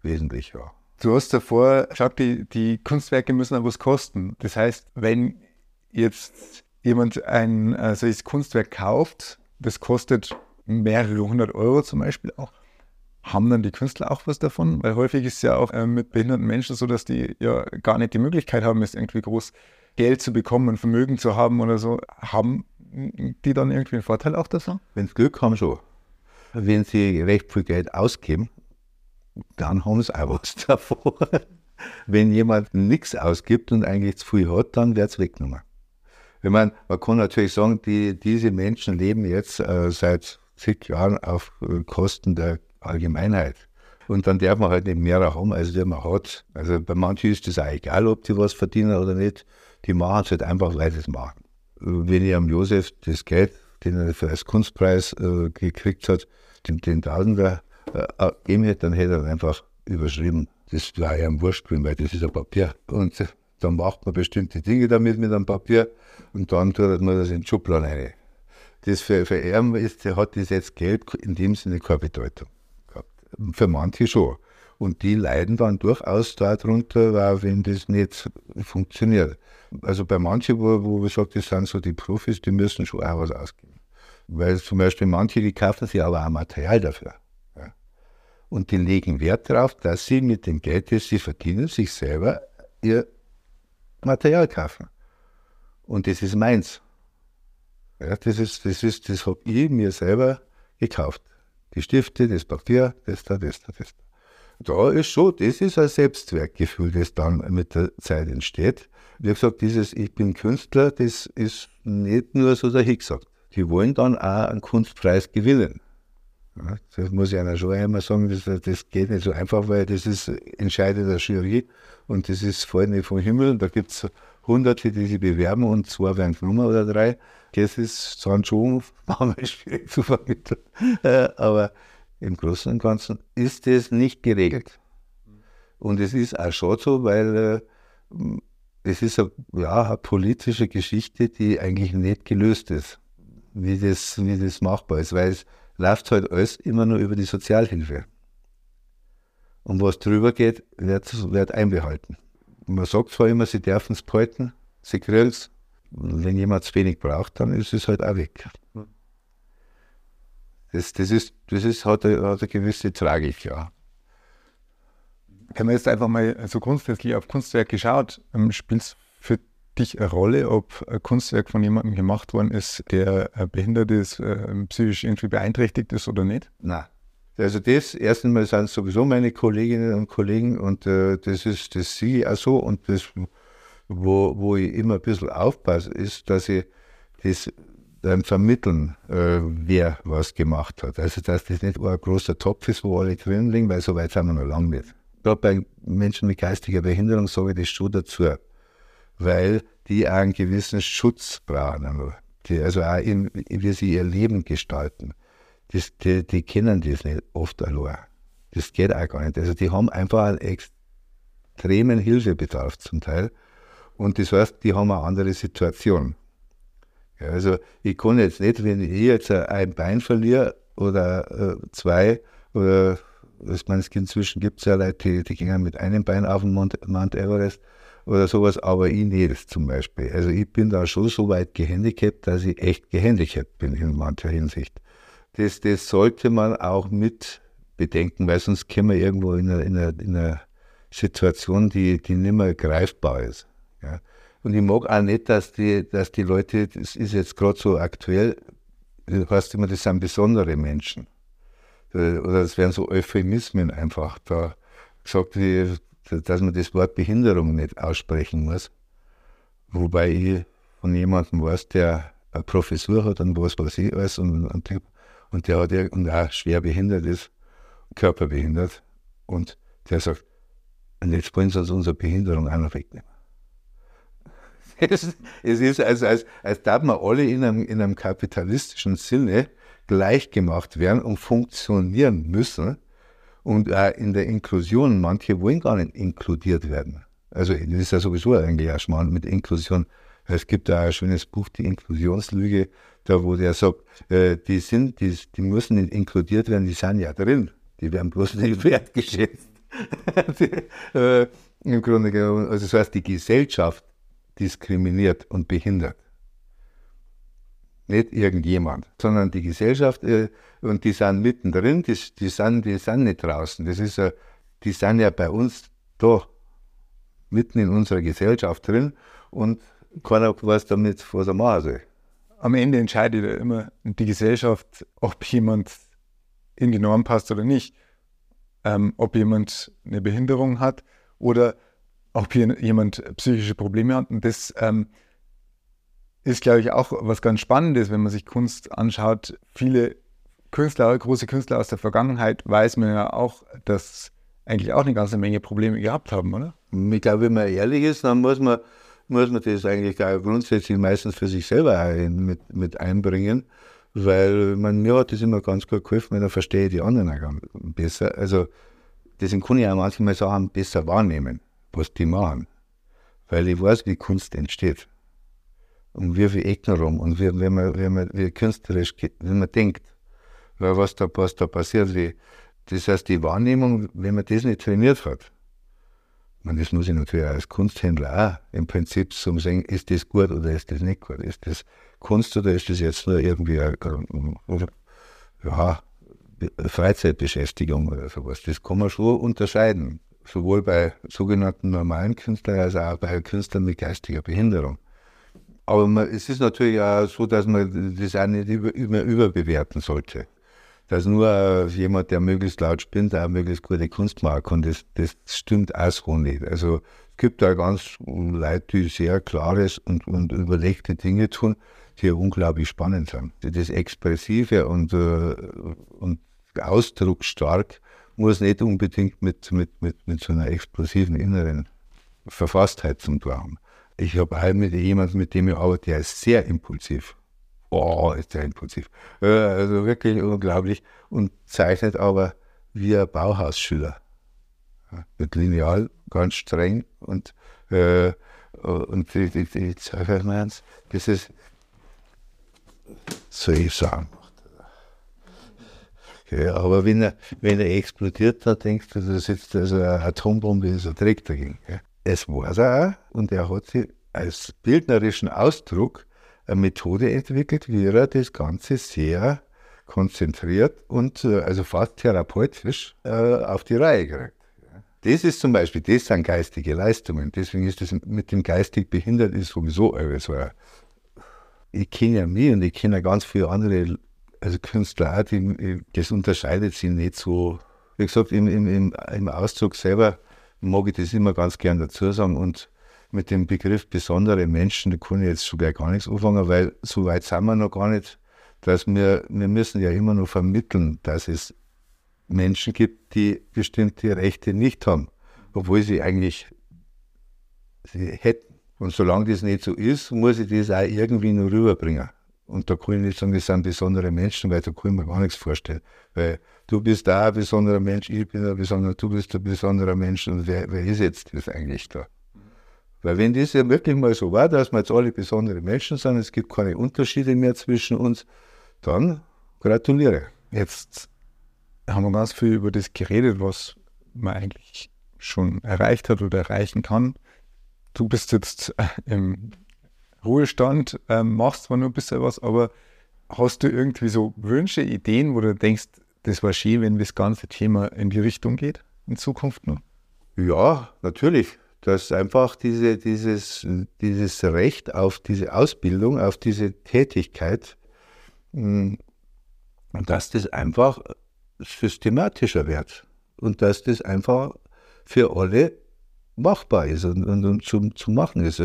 wesentlich, ja. Du hast davor gesagt, die, die Kunstwerke müssen auch was kosten. Das heißt, wenn jetzt jemand ein äh, solches Kunstwerk kauft, das kostet mehrere hundert Euro zum Beispiel auch, haben dann die Künstler auch was davon? Weil häufig ist es ja auch äh, mit behinderten Menschen so, dass die ja gar nicht die Möglichkeit haben, jetzt irgendwie groß Geld zu bekommen und Vermögen zu haben oder so. Haben die dann irgendwie einen Vorteil auch davon? Wenn sie Glück haben, schon. Wenn sie recht viel Geld ausgeben, dann haben sie auch was davon. Wenn jemand nichts ausgibt und eigentlich zu viel hat, dann wird es weggenommen. Ich meine, man kann natürlich sagen, die, diese Menschen leben jetzt äh, seit zig Jahren auf äh, Kosten der Allgemeinheit. Und dann darf man halt nicht mehr haben, als man hat. Also bei manchen ist das auch egal, ob die was verdienen oder nicht. Die machen es halt einfach, weil sie es machen. Wenn ich am Josef das Geld, den er für als Kunstpreis äh, gekriegt hat, den, den Tausender äh, gegeben hätte, dann hätte er einfach überschrieben. Das war ja ein Wurscht weil das ist ein Papier. Und dann macht man bestimmte Dinge damit mit einem Papier und dann tut man das in den Schubladen rein. Das für, für ihn ist, hat das jetzt Geld in dem Sinne keine Bedeutung gehabt. Für manche schon. Und die leiden dann durchaus darunter, wenn das nicht funktioniert. Also bei manchen, wo, wo ich sage, das sind so die Profis, die müssen schon auch was ausgeben. Weil zum Beispiel manche, die kaufen sich aber auch Material dafür und die legen Wert darauf, dass sie mit dem Geld, das sie verdienen, sich selber ihr Material kaufen. Und das ist meins. Ja, das ist, das ist, das habe ich mir selber gekauft. Die Stifte, das Papier, das da, das da, das da. Da ist schon, das ist ein Selbstwertgefühl, das dann mit der Zeit entsteht. Wie gesagt, dieses Ich bin Künstler, das ist nicht nur so dahingesagt. Die wollen dann auch einen Kunstpreis gewinnen. Das muss ich einer schon einmal sagen, das, das geht nicht so einfach, weil das ist entscheidet der Jury und das ist voll nicht vom Himmel. Da gibt es Hunderte, die sich bewerben und zwei werden genommen oder drei. Das ist schon manchmal schwierig zu vermitteln. Äh, aber im Großen und Ganzen ist das nicht geregelt. Und es ist auch schon so, weil äh, es ist eine, ja, eine politische Geschichte, die eigentlich nicht gelöst ist, wie das, wie das machbar ist, weil es läuft halt alles immer nur über die Sozialhilfe. Und was drüber geht, wird, wird einbehalten. Man sagt zwar immer, sie dürfen es behalten, sie kriegen es. Wenn jemand zu wenig braucht, dann ist es halt auch weg. Das, das, ist, das ist, hat, eine, hat eine gewisse Tragik, ja. Wenn man jetzt einfach mal so grundsätzlich auf Kunstwerk geschaut, ähm, spielt es für dich eine Rolle, ob ein Kunstwerk von jemandem gemacht worden ist, der behindert ist, äh, psychisch irgendwie beeinträchtigt ist oder nicht? Nein. Also das erste Mal sind sowieso meine Kolleginnen und Kollegen und äh, das ist das ich auch so und das, wo, wo ich immer ein bisschen aufpasse, ist, dass ich das dann vermitteln, äh, wer was gemacht hat. Also dass das nicht ein großer Topf ist, wo alle drin liegen, weil so weit sind wir noch lange nicht. Gerade bei Menschen mit geistiger Behinderung sage ich das schon dazu weil die einen gewissen Schutz brauchen. Die, also auch in, wie sie ihr Leben gestalten. Das, die, die kennen das nicht oft allein. Das geht auch gar nicht. Also die haben einfach einen extremen Hilfebedarf zum Teil. Und das heißt, die haben eine andere Situation. Ja, also ich kann jetzt nicht, wenn ich jetzt ein Bein verliere oder äh, zwei oder ich meine, inzwischen gibt es ja Leute, die, die gehen mit einem Bein auf den Mount, Mount Everest oder sowas, aber ich nicht zum Beispiel. Also ich bin da schon so weit gehandicapt, dass ich echt gehandicapt bin in mancher Hinsicht. Das, das sollte man auch mit bedenken, weil sonst kommen wir irgendwo in einer, in einer, in einer Situation, die, die nicht mehr greifbar ist. Und ich mag auch nicht, dass die, dass die Leute, das ist jetzt gerade so aktuell, du hast immer, das sind besondere Menschen. Oder das wären so Euphemismen einfach. Da gesagt, dass man das Wort Behinderung nicht aussprechen muss. Wobei ich von jemandem weiß, der eine Professur hat und was weiß ich alles und, und, und der hat und auch schwer behindert ist, körperbehindert. Und der sagt, und jetzt wollen sie uns unsere Behinderung auch noch wegnehmen. Es, ist, also, als, als darf man alle in einem, in einem kapitalistischen Sinne gleich gemacht werden und funktionieren müssen. Und auch in der Inklusion, manche wollen gar nicht inkludiert werden. Also das ist ja sowieso eigentlich ein Schmarrn mit Inklusion. Es gibt da ein schönes Buch, die Inklusionslüge, da wo der sagt, äh, die sind, die, die müssen nicht inkludiert werden, die sind ja drin. Die werden bloß nicht wertgeschätzt. äh, Im Grunde genommen, also das heißt, die Gesellschaft diskriminiert und behindert. Nicht irgendjemand, sondern die Gesellschaft äh, und die sind mittendrin, die, die, sind, die sind nicht draußen. Das ist ja, die sind ja bei uns da, mitten in unserer Gesellschaft drin und keiner weiß damit, was er machen soll. Am Ende entscheidet ja immer die Gesellschaft, ob jemand in die Norm passt oder nicht. Ähm, ob jemand eine Behinderung hat oder ob hier jemand psychische Probleme hat. Und das ähm, ist, glaube ich, auch was ganz Spannendes, wenn man sich Kunst anschaut. Viele Künstler, große Künstler aus der Vergangenheit, weiß man ja auch, dass eigentlich auch eine ganze Menge Probleme gehabt haben, oder? Ich glaube, wenn man ehrlich ist, dann muss man, muss man das eigentlich grundsätzlich meistens für sich selber mit, mit einbringen, weil man, mir hat das immer ganz gut geholfen, weil dann verstehe ich die anderen auch besser. Also deswegen kann ich auch manchmal Sachen besser wahrnehmen was die machen. Weil ich weiß, wie Kunst entsteht. Und wie viel Ecken rum und wie, wie, man, wie, man, wie künstlerisch, wie man denkt. Was da, was da passiert, wie, das heißt, die Wahrnehmung, wenn man das nicht trainiert hat, man, das muss ich natürlich als Kunsthändler auch im Prinzip so sagen, ist das gut oder ist das nicht gut? Ist das Kunst oder ist das jetzt nur irgendwie eine, ja, Freizeitbeschäftigung oder sowas? Das kann man schon unterscheiden sowohl bei sogenannten normalen Künstlern als auch bei Künstlern mit geistiger Behinderung. Aber man, es ist natürlich auch so, dass man das auch nicht über, über, überbewerten sollte. Dass nur jemand, der möglichst laut spinnt, auch möglichst gute Kunst mag. Und das, das stimmt auch so nicht. Also es gibt da ganz Leute, die sehr klares und, und überlegte Dinge tun, die unglaublich spannend sind. Das Expressive und, äh, und ausdrucksstark muss nicht unbedingt mit, mit, mit, mit so einer explosiven inneren Verfasstheit zum haben. Ich habe halt mit jemandem, mit dem ich arbeite, der ist sehr impulsiv. Oh, ist der impulsiv. Also wirklich unglaublich. Und zeichnet aber wie ein Bauhausschüler. Mit Lineal, ganz streng. Und, äh, und ich, ich, ich mal eins. Das ist, soll ich sagen, ja, aber wenn er, wenn er explodiert, dann denkst du, das ist jetzt also eine Atombombe, ist ein Dreck dagegen. Es war er auch und er hat sich als bildnerischen Ausdruck eine Methode entwickelt, wie er das Ganze sehr konzentriert und äh, also fast therapeutisch äh, auf die Reihe kriegt. Das ist zum Beispiel, das sind geistige Leistungen. Deswegen ist das mit dem geistig behindert ist sowieso alles. Ich kenne ja mich und ich kenne ja ganz viele andere also Künstler, die, das unterscheidet sich nicht so. Wie gesagt, im, im, im Ausdruck selber mag ich das immer ganz gern dazu sagen und mit dem Begriff besondere Menschen, da kann ich jetzt schon gleich gar nichts anfangen, weil so weit sind wir noch gar nicht, dass wir, wir müssen ja immer noch vermitteln, dass es Menschen gibt, die bestimmte Rechte nicht haben, obwohl sie eigentlich sie hätten. Und solange das nicht so ist, muss ich das auch irgendwie noch rüberbringen. Und kann ich nicht sagen, das sind besondere Menschen, weil da kann ich mir gar nichts vorstellen. Weil du bist da ein besonderer Mensch, ich bin ein besonderer, du bist ein besonderer Mensch und wer, wer ist jetzt das eigentlich da? Weil wenn das ja wirklich mal so war, dass wir jetzt alle besondere Menschen sind, es gibt keine Unterschiede mehr zwischen uns, dann gratuliere. Jetzt haben wir ganz viel über das geredet, was man eigentlich schon erreicht hat oder erreichen kann. Du bist jetzt äh, im Ruhestand, ähm, machst zwar nur ein bisschen was, aber hast du irgendwie so Wünsche, Ideen, wo du denkst, das war schön, wenn das ganze Thema in die Richtung geht in Zukunft noch? Ja, natürlich. Dass einfach diese, dieses, dieses Recht auf diese Ausbildung, auf diese Tätigkeit, hm, dass das einfach systematischer wird und dass das einfach für alle machbar ist und, und, und zum, zum Machen ist.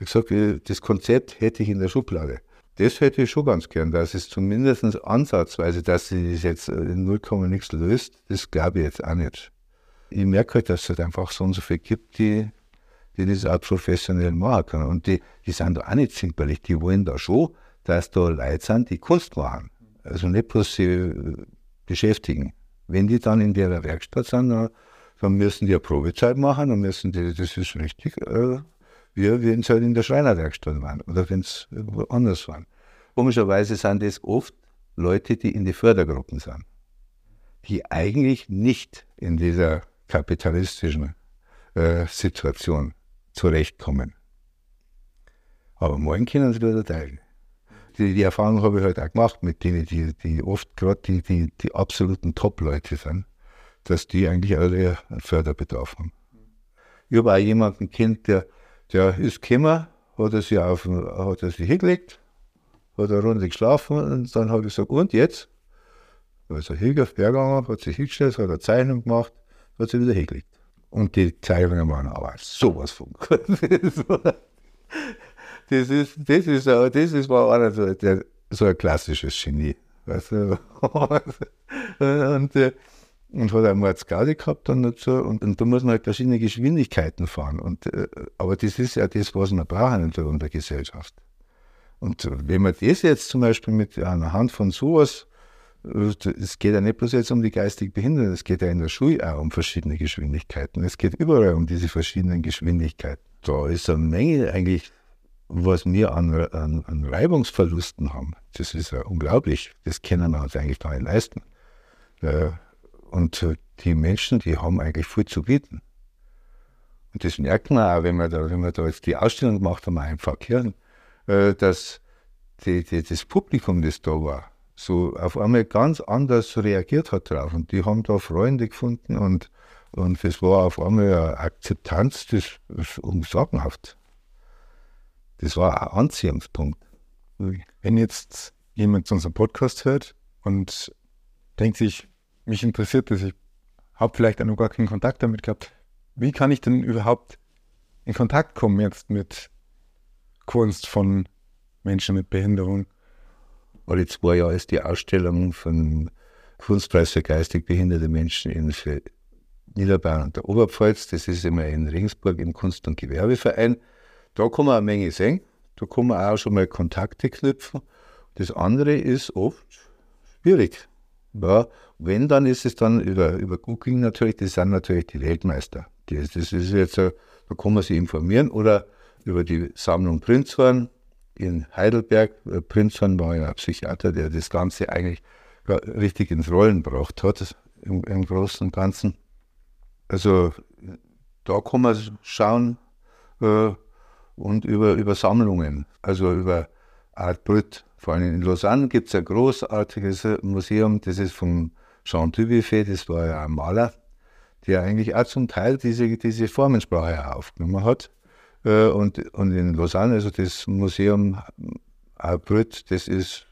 Wie gesagt, das Konzept hätte ich in der Schublade. Das hätte ich schon ganz gern, dass es zumindest ansatzweise, dass sie das jetzt in 0, nichts löst, das glaube ich jetzt auch nicht. Ich merke halt, dass es halt einfach so und so viele gibt, die, die das auch professionell machen können. Und die, die sind da auch nicht zimperlich, die wollen da schon, dass da Leute sind, die Kunst machen. Also nicht bloß sie äh, beschäftigen. Wenn die dann in der Werkstatt sind, dann, dann müssen die eine Probezeit machen, dann müssen die, das ist richtig, äh, wie wenn sie halt in der Schreinerwerkstatt waren oder wenn es anders waren. Komischerweise sind das oft Leute, die in die Fördergruppen sind, die eigentlich nicht in dieser kapitalistischen äh, Situation zurechtkommen. Aber morgen können sie wieder teilen. Die, die Erfahrung habe ich halt auch gemacht mit denen, die, die oft gerade die, die, die absoluten Top-Leute sind, dass die eigentlich alle einen Förderbedarf haben. Ich habe auch jemanden kennt, der der ist gekommen, hat er sich, auf, hat er sich hingelegt, hat eine Runde geschlafen und dann habe ich gesagt, und jetzt? Er hergegangen, hat sich hingestellt, hat eine Zeichnung gemacht, hat sich wieder hingelegt. Und die Zeichnungen waren aber sowas von das ist, das ist, das ist war einer so, der, so ein klassisches Genie. Weißt du? und, äh, und hat einmal Gaudi gehabt dann dazu und, und da muss man halt verschiedene Geschwindigkeiten fahren. Und, äh, aber das ist ja das, was wir brauchen in der, Gesellschaft. Und wenn man das jetzt zum Beispiel mit einer Hand von sowas, äh, es geht ja nicht bloß jetzt um die geistig Behinderten, es geht ja in der Schule auch um verschiedene Geschwindigkeiten. Es geht überall um diese verschiedenen Geschwindigkeiten. Da ist eine Menge eigentlich, was wir an, an, an Reibungsverlusten haben. Das ist ja unglaublich. Das können wir uns eigentlich gar nicht leisten. Äh, und äh, die Menschen, die haben eigentlich viel zu bieten. Und das merkt man auch, wenn wir da, wenn wir da jetzt die Ausstellung gemacht haben, Verkehr, äh, dass die, die, das Publikum, das da war, so auf einmal ganz anders reagiert hat drauf. Und die haben da Freunde gefunden und, und das war auf einmal eine Akzeptanz, das ist unsagenhaft. Das war ein Anziehungspunkt. Wenn jetzt jemand zu unserem Podcast hört und denkt sich, mich interessiert das. Ich habe vielleicht auch noch gar keinen Kontakt damit gehabt. Wie kann ich denn überhaupt in Kontakt kommen jetzt mit Kunst von Menschen mit Behinderung? Alle zwei Jahre ist die Ausstellung von Kunstpreis für geistig behinderte Menschen in Niederbayern und der Oberpfalz. Das ist immer in Regensburg im Kunst- und Gewerbeverein. Da kann man eine Menge sehen. Da kann man auch schon mal Kontakte knüpfen. Das andere ist oft schwierig. Ja, wenn, dann ist es dann über, über Googling natürlich, das sind natürlich die Weltmeister. Das, das ist jetzt, da kann man sich informieren oder über die Sammlung Prinzhorn in Heidelberg. Äh, Prinzhorn war ja ein Psychiater, der das Ganze eigentlich richtig ins Rollen gebracht hat, im, im Großen und Ganzen. Also da kann man schauen äh, und über, über Sammlungen, also über Art Brütt vor allem in Lausanne gibt es ein großartiges Museum, das ist von Jean Dubuffet, das war ja ein Maler, der eigentlich auch zum Teil diese, diese Formensprache aufgenommen hat. Äh, und, und in Lausanne, also das Museum Brütt, das ist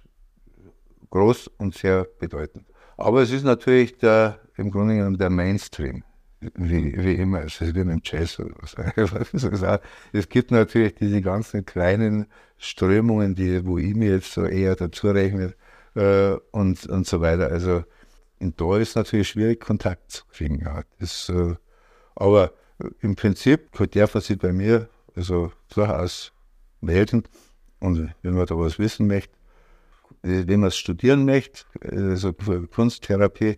groß und sehr bedeutend. Aber es ist natürlich der, im Grunde genommen der Mainstream, wie, wie immer. Es ist wie im Jazz oder was. Es gibt natürlich diese ganzen kleinen Strömungen, die, wo ich mir jetzt so eher dazu rechne äh, und, und so weiter. Also in da ist natürlich schwierig, Kontakt zu kriegen. Ja. Das, äh, aber im Prinzip man sich bei mir also durchaus melden. Und wenn man da was wissen möchte, äh, wenn man es studieren möchte, also für Kunsttherapie,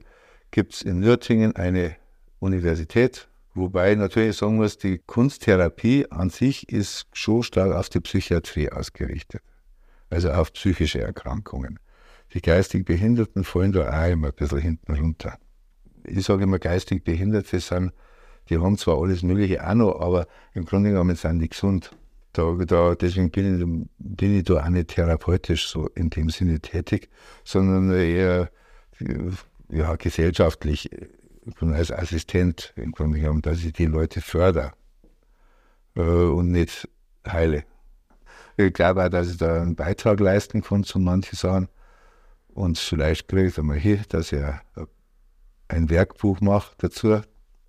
gibt es in Nürtingen eine Universität, Wobei ich natürlich sagen muss, die Kunsttherapie an sich ist schon stark auf die Psychiatrie ausgerichtet, also auf psychische Erkrankungen. Die geistig Behinderten fallen da auch immer ein bisschen hinten runter. ich sage immer, geistig Behinderte sind, die haben zwar alles Mögliche auch noch, aber im Grunde genommen sind die gesund. Da, da, deswegen bin ich, bin ich da auch nicht therapeutisch so in dem Sinne tätig, sondern eher ja, gesellschaftlich, als Assistent im Grunde genommen, dass ich die Leute fördere äh, und nicht heile. Ich glaube auch, dass ich da einen Beitrag leisten kann zu manchen Sachen und vielleicht kriege ich einmal hin, dass ich ein Werkbuch mache dazu.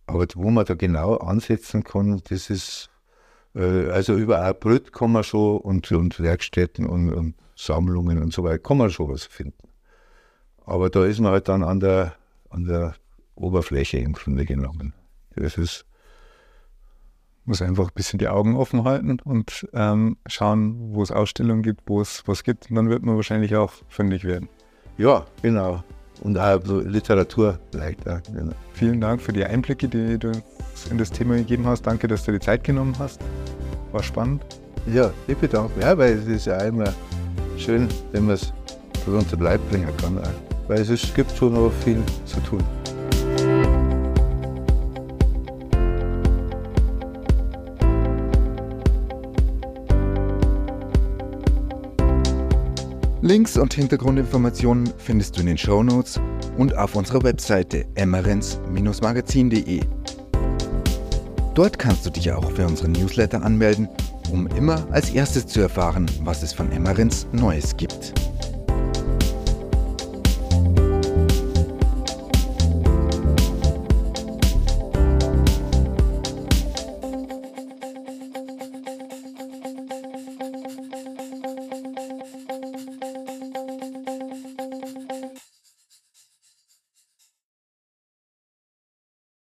Aber wo man da genau ansetzen kann, das ist, äh, also über ein Brüt kann man schon und, und Werkstätten und, und Sammlungen und so weiter, kann man schon was finden. Aber da ist man halt dann an der, an der Oberfläche im Grunde genommen. Das ist. Muss einfach ein bisschen die Augen offen halten und ähm, schauen, wo es Ausstellungen gibt, wo es was gibt. Und dann wird man wahrscheinlich auch fündig werden. Ja, genau. Und auch so Literatur vielleicht. Auch, genau. Vielen Dank für die Einblicke, die du in das Thema gegeben hast. Danke, dass du die Zeit genommen hast. War spannend. Ja, ich bedanke mich, ja, weil es ist ja immer schön, wenn man es unter Leib bringen kann. Weil es ist, gibt schon noch viel zu tun. Links und Hintergrundinformationen findest du in den Shownotes und auf unserer Webseite emmerens-magazin.de. Dort kannst du dich auch für unseren Newsletter anmelden, um immer als erstes zu erfahren, was es von Emmerens Neues gibt.